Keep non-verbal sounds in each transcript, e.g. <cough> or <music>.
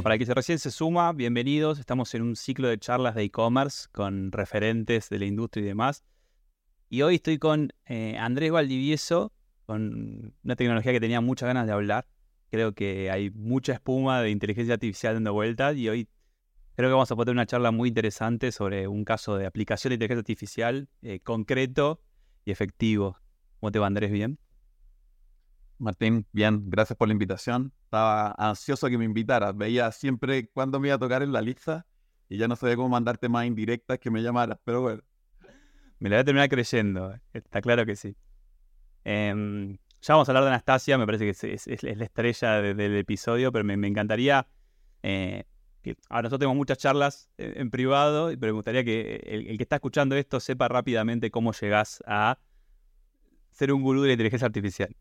Bueno, para que se recién se suma, bienvenidos. Estamos en un ciclo de charlas de e-commerce con referentes de la industria y demás. Y hoy estoy con eh, Andrés Valdivieso, con una tecnología que tenía muchas ganas de hablar. Creo que hay mucha espuma de inteligencia artificial dando vueltas y hoy creo que vamos a poner una charla muy interesante sobre un caso de aplicación de inteligencia artificial eh, concreto y efectivo. ¿Cómo te va, Andrés? ¿Bien? Martín, bien, gracias por la invitación. Estaba ansioso que me invitaras. Veía siempre cuándo me iba a tocar en la lista y ya no sabía cómo mandarte más indirectas que me llamaras, pero bueno. Me la voy a terminar creyendo, está claro que sí. Em, ya vamos a hablar de Anastasia, me parece que es, la estrella del episodio, pero me, encantaría. Eh, ahora nosotros tenemos muchas charlas eh, en, privado, pero me gustaría que el, el, que está escuchando esto sepa rápidamente cómo llegás a ser un gurú de la inteligencia artificial.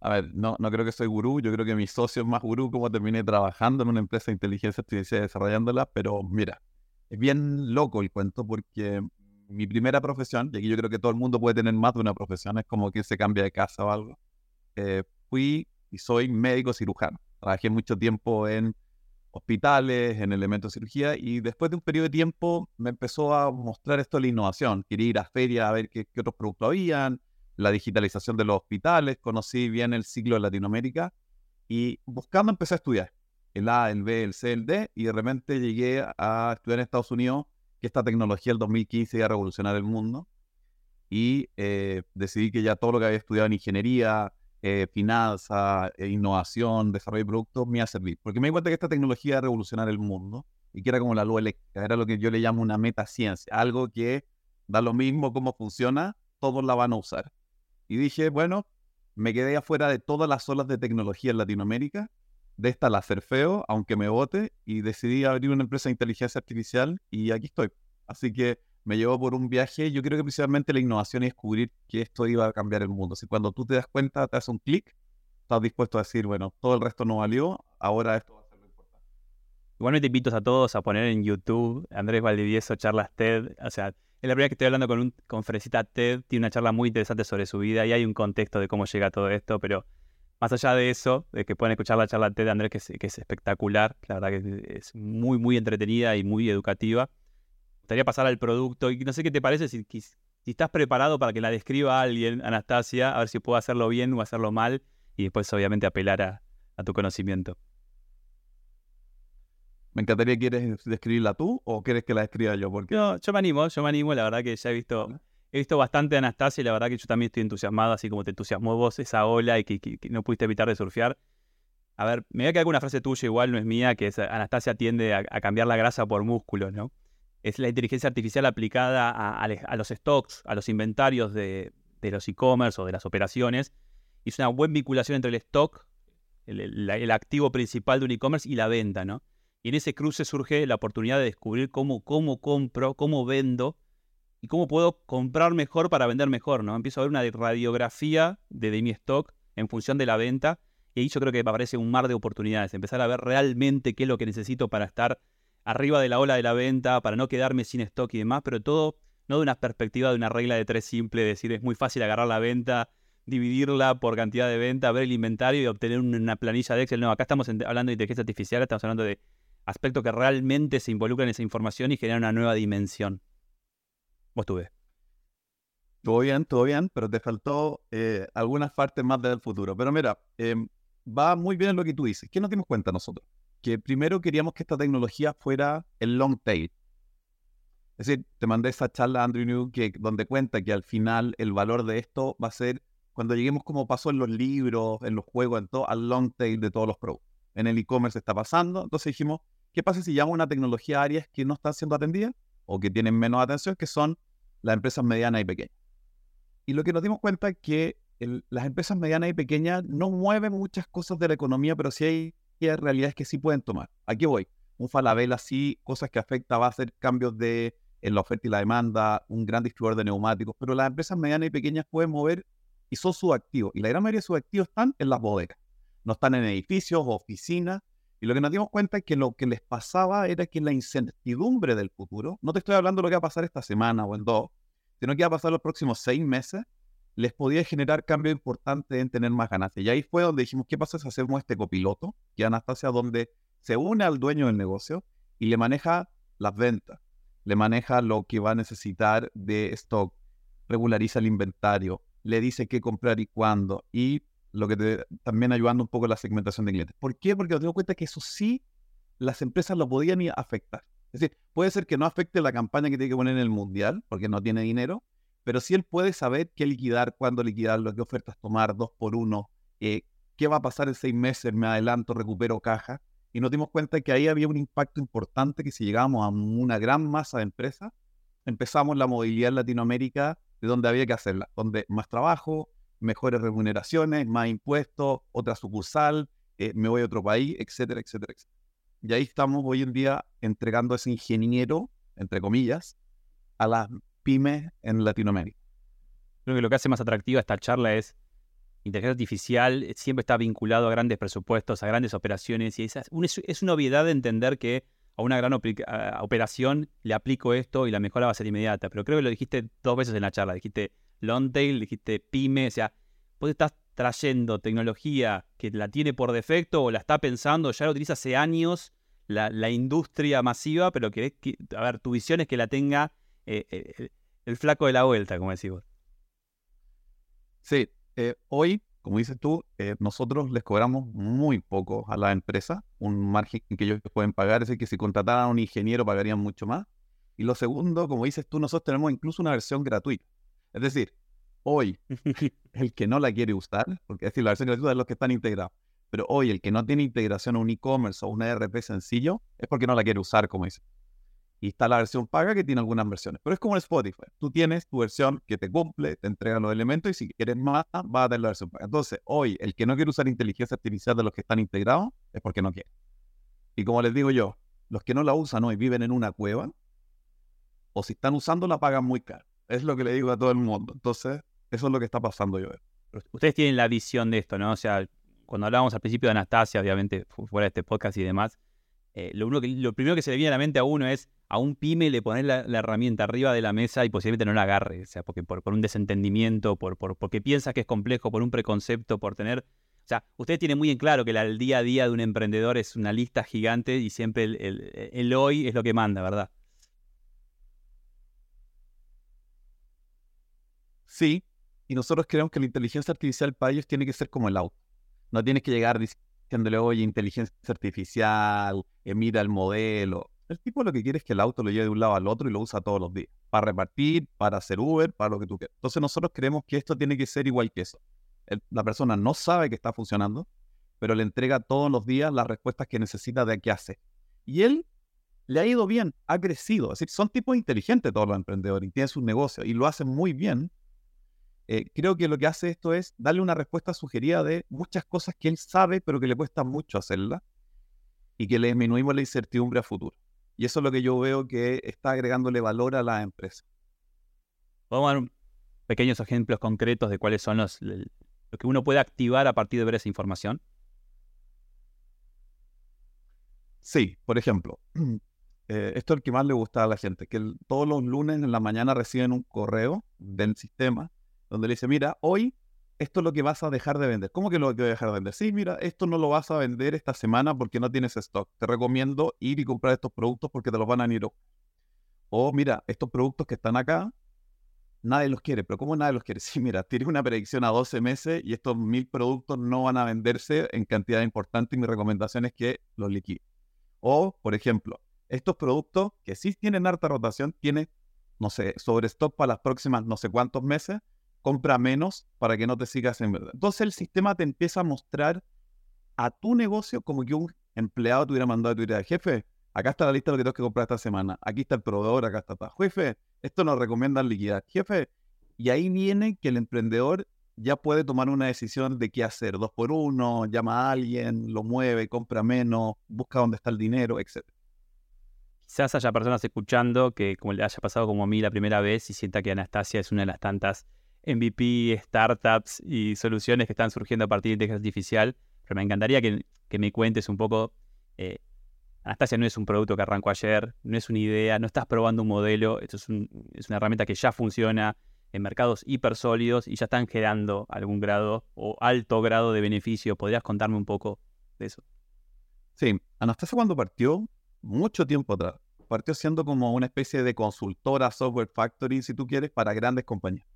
A ver, no, no creo que soy gurú, yo creo que mi socio es más gurú como terminé trabajando en una empresa de inteligencia artificial desarrollándola, pero mira, es bien loco el cuento porque mi primera profesión, y aquí yo creo que todo el mundo puede tener más de una profesión, es como que se cambia de casa o algo, eh, fui y soy médico cirujano. Trabajé mucho tiempo en hospitales, en elementos de cirugía, y después de un periodo de tiempo me empezó a mostrar esto de la innovación. Quería ir a ferias a ver qué, qué otros productos habían, la digitalización de los hospitales, conocí bien el ciclo de Latinoamérica y buscando empecé a estudiar el A, el B, el C, el D y de repente llegué a estudiar en Estados Unidos que esta tecnología el 2015 iba a revolucionar el mundo y eh, decidí que ya todo lo que había estudiado en ingeniería, eh, finanzas, eh, innovación, desarrollo de productos me iba a servir. Porque me di cuenta que esta tecnología iba a revolucionar el mundo y que era como la luz eléctrica, era lo que yo le llamo una metaciencia, algo que da lo mismo cómo funciona, todos la van a usar. Y dije, bueno, me quedé afuera de todas las olas de tecnología en Latinoamérica. De esta la feo, aunque me vote, y decidí abrir una empresa de inteligencia artificial y aquí estoy. Así que me llevó por un viaje, yo creo que principalmente la innovación y descubrir que esto iba a cambiar el mundo. Si cuando tú te das cuenta, te haces un clic, estás dispuesto a decir, bueno, todo el resto no valió, ahora esto va a ser lo importante. Igualmente invito a todos a poner en YouTube Andrés Valdivieso Charlas TED, o sea, es la primera que estoy hablando con un conferencista TED, tiene una charla muy interesante sobre su vida y hay un contexto de cómo llega todo esto, pero más allá de eso, de que pueden escuchar la charla TED de Andrés, que es, espectacular, la verdad que es muy, muy entretenida y muy educativa. Me gustaría pasar al producto y no sé qué te parece si, si estás preparado para que la describa alguien, Anastasia, a ver si puedo hacerlo bien o hacerlo mal y después obviamente apelar a tu conocimiento. Me encantaría, ¿quieres describirla tú o quieres que la escriba yo? Porque... No, yo me animo, yo me animo, la verdad que ya he visto, he visto bastante a Anastasia y la verdad que yo también estoy entusiasmado, así como te entusiasmó vos esa ola y que, no pudiste evitar de surfear. A ver, me voy a quedar con una frase tuya, igual no es mía, que es Anastasia tiende a, cambiar la grasa por músculo, ¿no? Es la inteligencia artificial aplicada a, los stocks, a los inventarios de, los e-commerce o de las operaciones. Y es una buena vinculación entre el stock, el, el activo principal de un e-commerce y la venta, ¿no? Y en ese cruce surge la oportunidad de descubrir cómo, cómo compro, cómo vendo y cómo puedo comprar mejor para vender mejor, ¿no? Empiezo a ver una radiografía de, mi stock en función de la venta y ahí yo creo que me aparece un mar de oportunidades, empezar a ver realmente qué es lo que necesito para estar arriba de la ola de la venta, para no quedarme sin stock y demás, pero todo no de una perspectiva de una regla de tres simple, decir es muy fácil agarrar la venta, dividirla por cantidad de venta, ver el inventario y obtener una planilla de Excel. No, acá estamos hablando de inteligencia artificial, estamos hablando de aspecto que realmente se involucra en esa información y genera una nueva dimensión. Vos tuve. Todo bien, todo bien, pero te faltó eh, algunas partes más del futuro. Pero mira, em, va muy bien lo que tú dices. ¿Qué nos dimos cuenta nosotros? Que primero queríamos que esta tecnología fuera el long tail. Es decir, te mandé esa charla, Andrew New, que, donde cuenta que al final el valor de esto va a ser cuando lleguemos como pasó en los libros, en los juegos, en todo, al long tail de todos los productos. En el e-commerce está pasando. Entonces dijimos, ¿Qué pasa si llamo una tecnología a áreas que no están siendo atendidas o que tienen menos atención, que son las empresas medianas y pequeñas? Y lo que nos dimos cuenta es que las empresas medianas y pequeñas no mueven muchas cosas de la economía, pero sí hay, realidades que sí pueden tomar. Aquí voy. Un falabella sí, cosas que afectan, va a hacer cambios de en la oferta y la demanda, un gran distribuidor de neumáticos, pero las empresas medianas y pequeñas pueden mover y son sus activos. Y la gran mayoría de sus activos están en las bodegas. No están en edificios o oficinas. Y lo que nos dimos cuenta es que lo que les pasaba era que la incertidumbre del futuro, no te estoy hablando de lo que va a pasar esta semana o en dos, sino que va a pasar los próximos seis meses, les podía generar cambio importante en tener más ganancias. Y ahí fue donde dijimos, ¿qué pasa si hacemos este copiloto? Que Anastasia, donde se une al dueño del negocio y le maneja las ventas, le maneja lo que va a necesitar de stock, regulariza el inventario, le dice qué comprar y cuándo, y lo que también ayudando un poco a la segmentación de clientes. ¿Por qué? Porque nos dimos cuenta que eso sí, las empresas lo podían afectar. Es decir, puede ser que no afecte la campaña que tiene que poner en el mundial, porque no tiene dinero, pero sí él puede saber qué liquidar, cuándo liquidarlo, qué ofertas tomar, dos por uno, eh, qué va a pasar en seis meses, me adelanto, recupero caja. Y nos dimos cuenta que ahí había un impacto importante que si llegábamos a una gran masa de empresas, empezamos la movilidad en Latinoamérica de donde había que hacerla, donde más trabajo, mejores remuneraciones, más impuestos, otra sucursal, eh, me voy a otro país, etcétera, etcétera, etcétera. Y ahí estamos hoy en día entregando ese ingeniero, entre comillas, a las pymes en Latinoamérica. Creo que lo que hace más atractiva esta charla es inteligencia artificial siempre está vinculado a grandes presupuestos, a grandes operaciones, y es, es una obviedad de entender que a una gran operación le aplico esto y la mejora va a ser inmediata. Pero creo que lo dijiste dos veces en la charla. Dijiste long tail, dijiste pyme. O sea, vos estás trayendo tecnología que la tiene por defecto o la está pensando, ya la utiliza hace años la, industria masiva, pero que, que, a ver, tu visión es que la tenga eh, eh, el flaco de la vuelta, como decimos. Sí, eh, hoy como dices tú, nosotros les cobramos muy poco a la empresa, un margen que ellos pueden pagar, es decir, que si contrataran a un ingeniero pagarían mucho más. Y lo segundo, como dices tú, nosotros tenemos incluso una versión gratuita. Es decir, hoy <laughs> el que no la quiere usar, porque es decir, la versión gratuita es los que están integrados, pero hoy el que no tiene integración a un e-commerce o un ERP sencillo es porque no la quiere usar, como dices. Y está la versión paga que tiene algunas versiones. Pero es como el Spotify. Tú tienes tu versión que te cumple, te entrega los elementos y si quieres más, va a tener la versión paga. Entonces, hoy, el que no quiere usar inteligencia artificial de los que están integrados es porque no quiere. Y como les digo yo, los que no la usan hoy viven en una cueva o si están usando la pagan muy caro. Es lo que le digo a todo el mundo. Entonces, eso es lo que está pasando yo. Ustedes tienen la visión de esto, ¿no? O sea, cuando hablábamos al principio de Anastasia, obviamente, fuera de este podcast y demás, eh, lo, uno que, lo primero que se le viene a la mente a uno es a un pyme le pones la, herramienta arriba de la mesa y posiblemente no la agarre, o sea, porque por, un desentendimiento, por, porque piensa que es complejo, por un preconcepto, por tener... O sea, ustedes tienen muy en claro que el día a día de un emprendedor es una lista gigante y siempre el, hoy es lo que manda, ¿verdad? Sí, y nosotros creemos que la inteligencia artificial para ellos tiene que ser como el auto. No tienes que llegar diciéndole, oye, inteligencia artificial, mira el modelo. El tipo lo que quiere es que el auto lo lleve de un lado al otro y lo usa todos los días. Para repartir, para hacer Uber, para lo que tú quieras. Entonces nosotros creemos que esto tiene que ser igual que eso. la persona no sabe que está funcionando, pero le entrega todos los días las respuestas que necesita de qué hace. Y él le ha ido bien, ha crecido. Es decir, son tipos inteligentes todos los emprendedores y tienen sus negocios y lo hacen muy bien. Eh, creo que lo que hace esto es darle una respuesta sugerida de muchas cosas que él sabe, pero que le cuesta mucho hacerla y que le disminuimos la incertidumbre a futuro. Y eso es lo que yo veo que está agregándole valor a la empresa. Vamos a dar pequeños ejemplos concretos de cuáles son los lo que uno puede activar a partir de ver esa información. Sí, por ejemplo, <clears throat> eh, esto es el que más le gusta a la gente, que todos los lunes en la mañana reciben un correo del sistema donde le dice, mira, hoy esto es lo que vas a dejar de vender. ¿Cómo que lo que voy a dejar de vender? Sí, mira, esto no lo vas a vender esta semana porque no tienes stock. Te recomiendo ir y comprar estos productos porque te los van a ir. O mira, estos productos que están acá, nadie los quiere. Pero ¿cómo nadie los quiere? <laughs> Sí, mira, tienes una predicción a 12 meses y estos mil productos no van a venderse en cantidad importante y mi recomendación es que los liquides. O, por ejemplo, estos productos que sí tienen harta rotación, tienen, no sé, sobre stock para las próximas no sé cuántos meses, compra menos para que no te sigas en verdad. Entonces el sistema te empieza a mostrar a tu negocio como que un empleado te hubiera mandado a tu idea, jefe, acá está la lista de lo que tengo que comprar esta semana, aquí está el proveedor, acá está. Jefe, esto nos recomienda liquidar. Jefe, y ahí viene que el emprendedor ya puede tomar una decisión de qué hacer, dos por uno, llama a alguien, lo mueve, compra menos, busca dónde está el dinero, etc. quizás haya personas escuchando que como le haya pasado como a mí la primera vez y sienta que Anastasia es una de las tantas MVP, startups y soluciones que están surgiendo a partir de inteligencia artificial. Pero me encantaría que, me cuentes un poco. Eh, Anastasia no es un producto que arrancó ayer, no es una idea, no estás probando un modelo, esto es, una herramienta que ya funciona en mercados hipersólidos y ya están generando algún grado o alto grado de beneficio. ¿Podrías contarme un poco de eso? Sí, Anastasia cuando partió mucho tiempo atrás. Partió siendo como una especie de consultora, software factory, si tú quieres, para grandes compañías.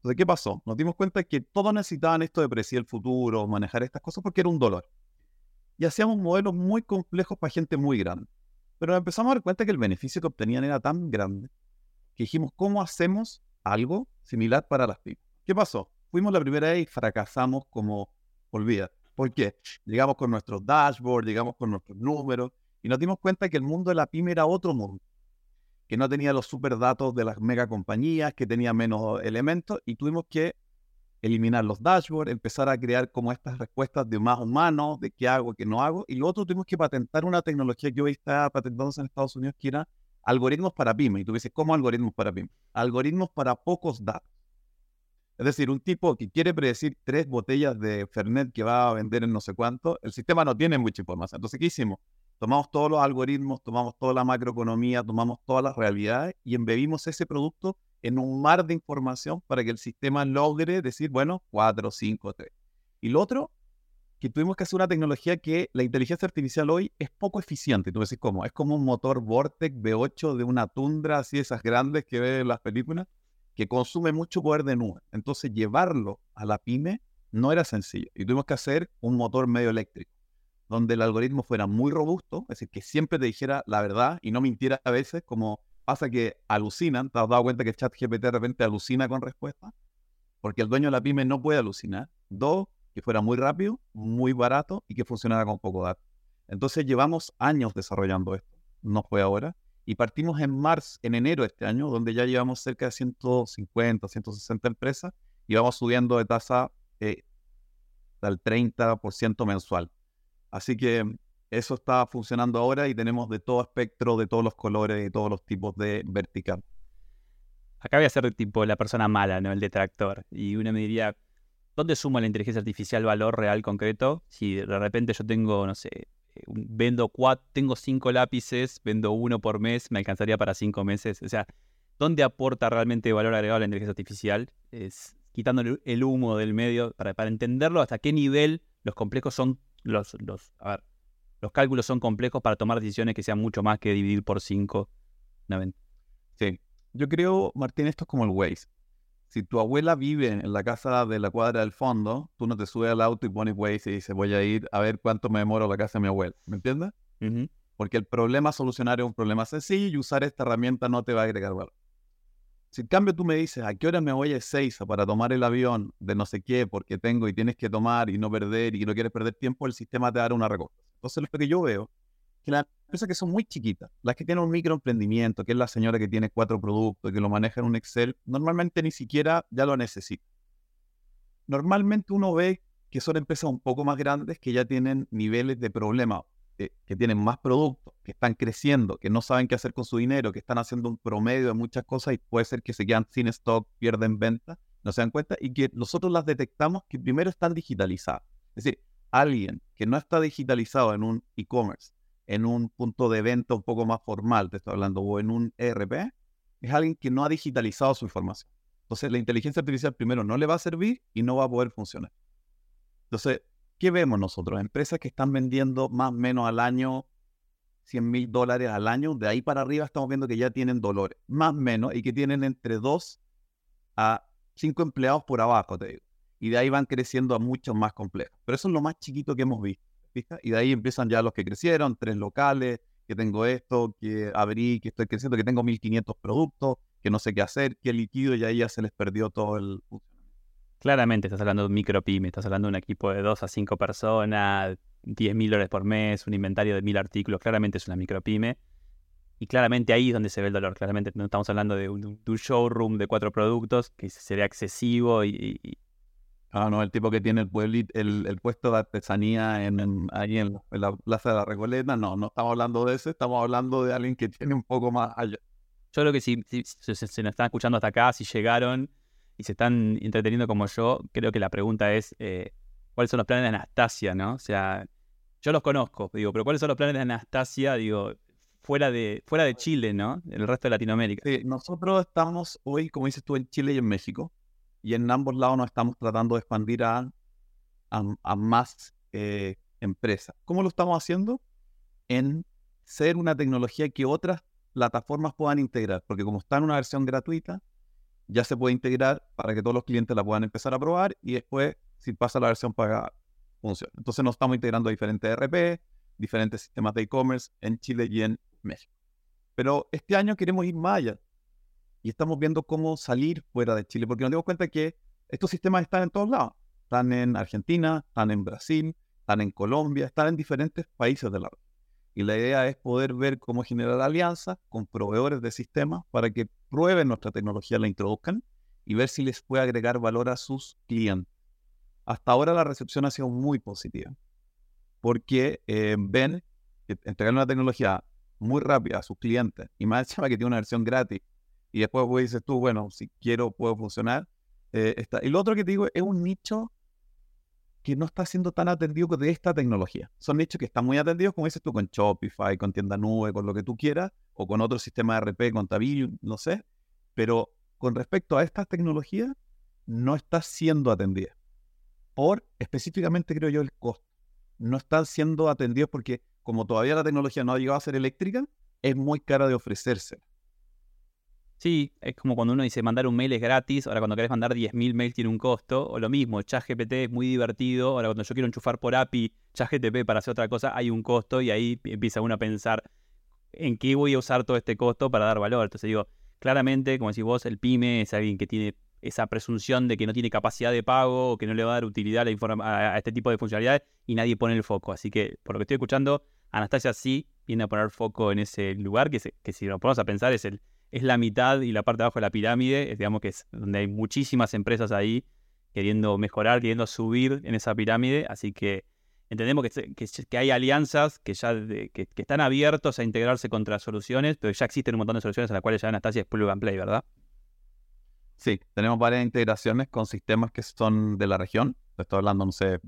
Entonces, ¿qué pasó? Nos dimos cuenta que todos necesitaban esto de predecir el futuro, manejar estas cosas, porque era un dolor. Y hacíamos modelos muy complejos para gente muy grande. Pero empezamos a dar cuenta que el beneficio que obtenían era tan grande que dijimos, ¿cómo hacemos algo similar para las pymes? ¿Qué pasó? Fuimos la primera vez y fracasamos como olvida. ¿Por qué? Llegamos con nuestros dashboards, llegamos con nuestros números, y nos dimos cuenta que el mundo de la pyme era otro mundo, que no tenía los super datos de las mega compañías, que tenía menos elementos y tuvimos que eliminar los dashboards, empezar a crear como estas respuestas de más humanos, de qué hago, qué no hago. Y luego tuvimos que patentar una tecnología que hoy está patentándose en Estados Unidos, que era algoritmos para pyme. Y tú dices, ¿cómo algoritmos para pyme? Algoritmos para pocos datos. Es decir, un tipo que quiere predecir tres botellas de Fernet que va a vender en no sé cuánto, el sistema no tiene mucha información. Entonces, ¿qué hicimos? Tomamos todos los algoritmos, tomamos toda la macroeconomía, tomamos todas las realidades y embebimos ese producto en un mar de información para que el sistema logre decir, bueno, 4, 5, 3. Y lo otro, que tuvimos que hacer una tecnología que la inteligencia artificial hoy es poco eficiente. Tú decís, ¿cómo? Es como un motor Vortex V8 de una tundra, así esas grandes que ves en las películas, que consume mucho poder de nube. Entonces, llevarlo a la pyme no era sencillo. Y tuvimos que hacer un motor medio eléctrico donde el algoritmo fuera muy robusto, es decir, que siempre te dijera la verdad y no mintiera a veces, como pasa que alucinan, ¿te has dado cuenta que ChatGPT de repente alucina con respuestas? Porque el dueño de la pyme no puede alucinar. Dos, que fuera muy rápido, muy barato y que funcionara con poco datos. Entonces llevamos años desarrollando esto, no fue ahora, y partimos en marzo, en enero de este año, donde ya llevamos cerca de 150, 160 empresas y vamos subiendo de tasa eh, al 30% mensual. Así que eso está funcionando ahora y tenemos de todo espectro, de todos los colores, y todos los tipos de vertical. Acá voy a ser tipo la persona mala, ¿no? El detractor. Y uno me diría, ¿dónde suma la inteligencia artificial valor real concreto? Si de repente yo tengo, no sé, eh, vendo cuatro, tengo cinco lápices, vendo uno por mes, me alcanzaría para cinco meses. O sea, ¿dónde aporta realmente valor agregado la inteligencia artificial? Es quitando el humo del medio para, para entenderlo hasta qué nivel los complejos son los, los, a ver, los cálculos son complejos para tomar decisiones que sean mucho más que dividir por 5. Sí, yo creo, Martín, esto es como el Waze. Si tu abuela vive en la casa de la cuadra del fondo, tú no te subes al auto y pones Waze y dices, voy a ir a ver cuánto me demoro la casa de mi abuela. ¿Me entiendes? Porque el problema a solucionar es un problema sencillo y usar esta herramienta no te va a agregar valor. Si en cambio tú me dices, ¿a qué hora me voy a Ezeiza para tomar el avión de no sé qué, porque tengo y tienes que tomar y no perder y no quieres perder tiempo, el sistema te dará una recompensas. Entonces lo que yo veo, que las empresas que son muy chiquitas, las que tienen un microemprendimiento, que es la señora que tiene cuatro productos que lo maneja en un Excel, normalmente ni siquiera ya lo necesita. Normalmente uno ve que son empresas un poco más grandes que ya tienen niveles de problema que, tienen más productos, que están creciendo, que no saben qué hacer con su dinero, que están haciendo un promedio de muchas cosas y puede ser que se quedan sin stock, pierden venta, no se dan cuenta y que nosotros las detectamos que primero están digitalizadas. Es decir, alguien que no está digitalizado en un e-commerce, en un punto de venta un poco más formal, te estoy hablando, o en un ERP, es alguien que no ha digitalizado su información. Entonces, la inteligencia artificial primero no le va a servir y no va a poder funcionar. Entonces, ¿Qué vemos nosotros? Empresas que están vendiendo más o menos al año 100 mil dólares al año, de ahí para arriba estamos viendo que ya tienen dolores, más o menos, y que tienen entre 2 a 5 empleados por abajo, te digo. Y de ahí van creciendo a muchos más complejos. Pero eso es lo más chiquito que hemos visto. Y de ahí empiezan ya los que crecieron, tres locales, que tengo esto, que abrí, que estoy creciendo, que tengo 1500 productos, que no sé qué hacer, que liquido y ahí ya se les perdió todo el Claramente estás hablando de un micropyme, estás hablando de un equipo de 2 a 5 personas, 10 mil dólares por mes, un inventario de mil artículos, claramente es una micropyme. Y claramente ahí es donde se ve el dolor. Claramente no estamos hablando de un, showroom de cuatro productos que sería excesivo y, Ah, no, el tipo que tiene el pueblito, el, el puesto de artesanía en, ahí en, la Plaza de la Recoleta, no, no estamos hablando de ese, estamos hablando de alguien que tiene un poco más allá. Yo creo que si, se, nos están escuchando hasta acá, si llegaron y se están entreteniendo como yo, creo que la pregunta es, eh, ¿cuáles son los planes de Anastasia, no? O sea, yo los conozco, digo, pero ¿cuáles son los planes de Anastasia, digo, fuera de, fuera de Chile, ¿no? El resto de Latinoamérica. Nosotros estamos hoy, como dices tú, en Chile y en México y en ambos lados nos estamos tratando de expandir a, a, más eh, empresas. ¿Cómo lo estamos haciendo? En ser una tecnología que otras plataformas puedan integrar, porque como está en una versión gratuita, ya se puede integrar para que todos los clientes la puedan empezar a probar y después, si pasa la versión pagada, funciona. Entonces nos estamos integrando a diferentes RP, diferentes sistemas de e-commerce en Chile y en México. Pero este año queremos ir más allá y estamos viendo cómo salir fuera de Chile, porque nos dimos cuenta que estos sistemas están en todos lados. Están en Argentina, están en Brasil, están en Colombia, están en diferentes países de la red. Y la idea es poder ver cómo generar alianzas con proveedores de sistemas para que prueben nuestra tecnología, la introduzcan y ver si les puede agregar valor a sus clientes. Hasta ahora la recepción ha sido muy positiva, porque eh, ven que entregar una tecnología muy rápida a sus clientes y más encima que tiene una versión gratis y después pues, dices tú, bueno, si quiero puedo funcionar. Eh, está. Y lo otro que te digo es un nicho que no está siendo tan atendido de esta tecnología. Son nichos que están muy atendidos, como dices tú, con Shopify, con tienda nube, con lo que tú quieras, o con otro sistema de RP, con Tabillo, no sé. Pero con respecto a estas tecnologías, no está siendo atendida. Por específicamente, creo yo, el costo. No están siendo atendidos porque, como todavía la tecnología no ha llegado a ser eléctrica, es muy cara de ofrecerse. Sí, es como cuando uno dice mandar un mail es gratis, ahora cuando querés mandar 10.000 mails tiene un costo, o lo mismo, ChatGPT es muy divertido, ahora cuando yo quiero enchufar por API ChatGPT para hacer otra cosa hay un costo y ahí empieza uno a pensar en qué voy a usar todo este costo para dar valor. Entonces digo, claramente, como decís vos, el pyme es alguien que tiene esa presunción de que no tiene capacidad de pago o que no le va a dar utilidad a, a este tipo de funcionalidades y nadie pone el foco. Así que, por lo que estoy escuchando, Anastasia sí viene a poner foco en ese lugar que, que si lo ponemos a pensar es el es la mitad y la parte de abajo de la pirámide, digamos que es donde hay muchísimas empresas ahí queriendo mejorar, queriendo subir en esa pirámide, así que entendemos que, que, hay alianzas que ya que, están abiertos a integrarse contra soluciones, pero ya existen un montón de soluciones a las cuales ya Anastasia es plug and play, ¿verdad? Sí, tenemos varias integraciones con sistemas que son de la región. Estoy hablando, no sé,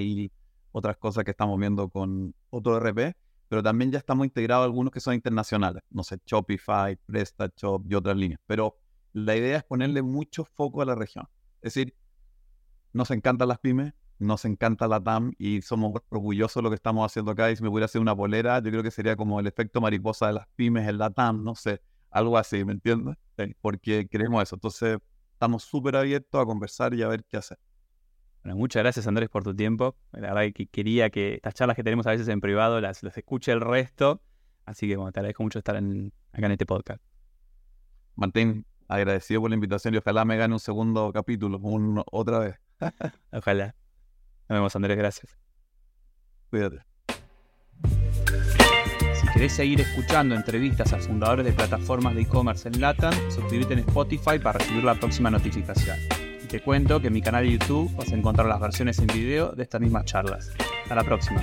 y otras cosas que estamos viendo con otro RP pero también ya estamos integrados algunos que son internacionales, no sé, Shopify, PrestaShop y otras líneas. Pero la idea es ponerle mucho foco a la región. Es decir, nos encantan las pymes, nos encanta la TAM y somos orgullosos de lo que estamos haciendo acá. Y si me pudiera hacer una polera, yo creo que sería como el efecto mariposa de las pymes en la TAM, no sé, algo así, ¿me entiendes? Porque queremos eso. Entonces, estamos súper abiertos a conversar y a ver qué hacer muchas gracias Andrés por tu tiempo. La verdad que quería que estas charlas que tenemos a veces en privado las, escuche el resto. Así que bueno, te agradezco mucho estar en, acá en este podcast. Martín, agradecido por la invitación y ojalá me gane un segundo capítulo, otra vez. <laughs> ojalá. Nos vemos Andrés, gracias. Cuídate. Si querés seguir escuchando entrevistas a fundadores de plataformas de e-commerce en LATAM, suscríbete en Spotify para recibir la próxima notificación te cuento que en mi canal de YouTube vas a encontrar las versiones en video de estas mismas charlas. Hasta la próxima.